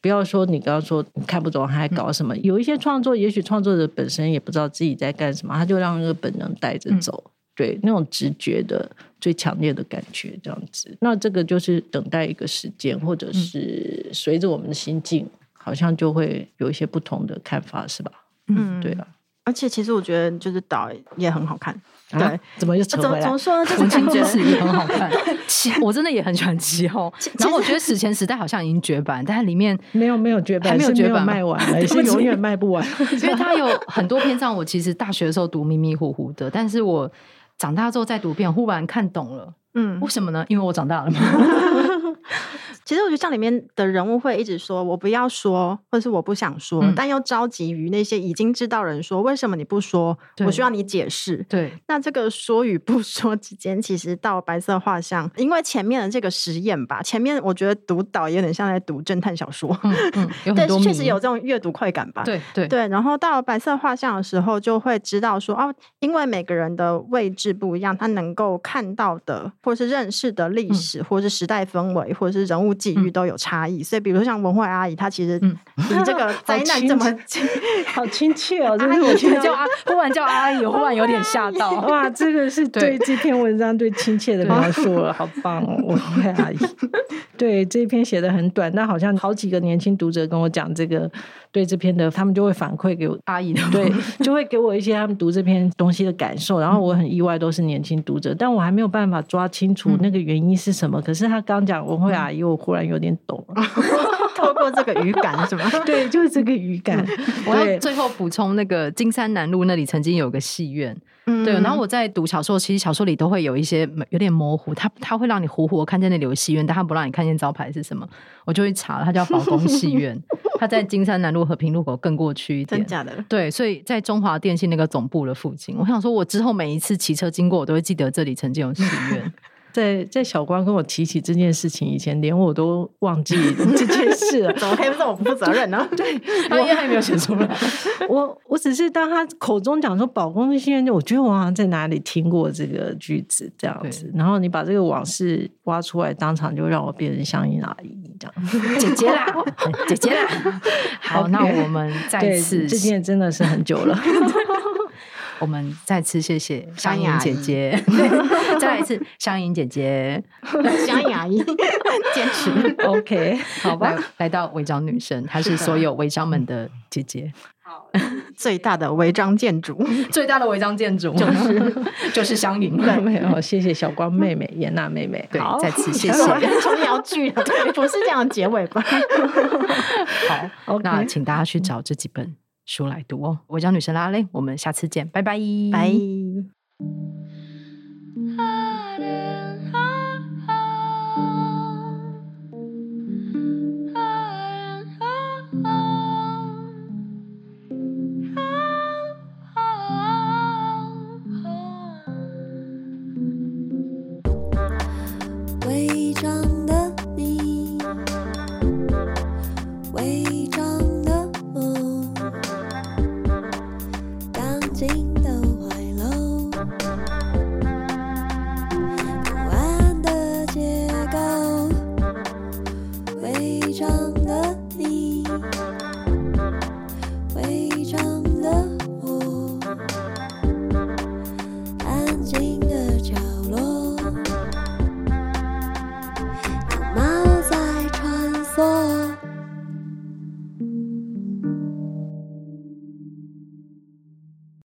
不要说你刚刚说你看不懂还搞什么，有一些创作，也许创作者本身也不知道自己在干什么，他就让那个本能带着走，对那种直觉的最强烈的感觉这样子。那这个就是等待一个时间，或者是随着我们的心境，好像就会有一些不同的看法，是吧？嗯，对啊，而且其实我觉得就是岛也很好看，对，怎么又扯回来？怎么说呢？就是感觉也很好看。我真的也很喜欢七号，然后我觉得史前时代好像已经绝版，但是里面没有没有绝版，还没有绝版卖完，而是永远卖不完。因为它有很多篇章，我其实大学的时候读迷迷糊糊的，但是我长大之后再读遍，忽然看懂了。嗯，为什么呢？因为我长大了嘛。其实我觉得像里面的人物会一直说“我不要说”或者是“我不想说”，嗯、但又着急于那些已经知道人说“为什么你不说”，我需要你解释。对，那这个说与不 说之间，其实到白色画像，因为前面的这个实验吧，前面我觉得读导也有点像在读侦探小说，嗯嗯，有很多确实有这种阅读快感吧。对对对，然后到白色画像的时候，就会知道说哦，因为每个人的位置不一样，他能够看到的或是认识的历史，嗯、或是时代氛围，或者是人物。际遇都有差异，所以比如说像文慧阿姨，她其实比这个 灾难这么好亲切哦。就是我觉得叫阿，忽然叫阿姨，忽然有点吓到。哇，这个是对这篇文章最亲切的描述了，好棒哦，文慧阿姨。对，这一篇写的很短，但好像好几个年轻读者跟我讲这个。对这篇的，他们就会反馈给我阿姨，对，就会给我一些他们读这篇东西的感受。然后我很意外，都是年轻读者，但我还没有办法抓清楚那个原因是什么。可是他刚讲文慧阿姨，我忽然有点懂了 透过这个语感是吗？对，就是这个语感。我要最后补充，那个金山南路那里曾经有个戏院。嗯，对。然后我在读小说，其实小说里都会有一些有点模糊，它它会让你糊糊的看见那里有戏院，但它不让你看见招牌是什么。我就会查了，它叫 宝宫戏院，它在金山南路和平路口更过去一点。真假的？对，所以在中华电信那个总部的附近。我想说，我之后每一次骑车经过，我都会记得这里曾经有戏院。在在小光跟我提起这件事情以前，连我都忘记这件事了。怎么可以这么不负责任呢？对，他应该还没有写出来。我我只是当他口中讲说“保公心愿”，我觉得我好像在哪里听过这个句子这样子。然后你把这个往事挖出来，当场就让我变成香吟阿姨这样。姐姐啦，姐姐啦。好那我们再次，这件真的是很久了。我们再次谢谢香吟姐姐，再来一次香吟姐姐，香吟阿姨坚持。OK，好吧，来到违章女生，她是所有违章们的姐姐。好，最大的违章建筑，最大的违章建筑就是就是香吟。没有，谢谢小光妹妹、颜娜妹妹。对，再次谢谢。重要句了，不是这样结尾吧？好，那请大家去找这几本书来读哦。我叫女神拉蕾我们下次见拜拜。拜。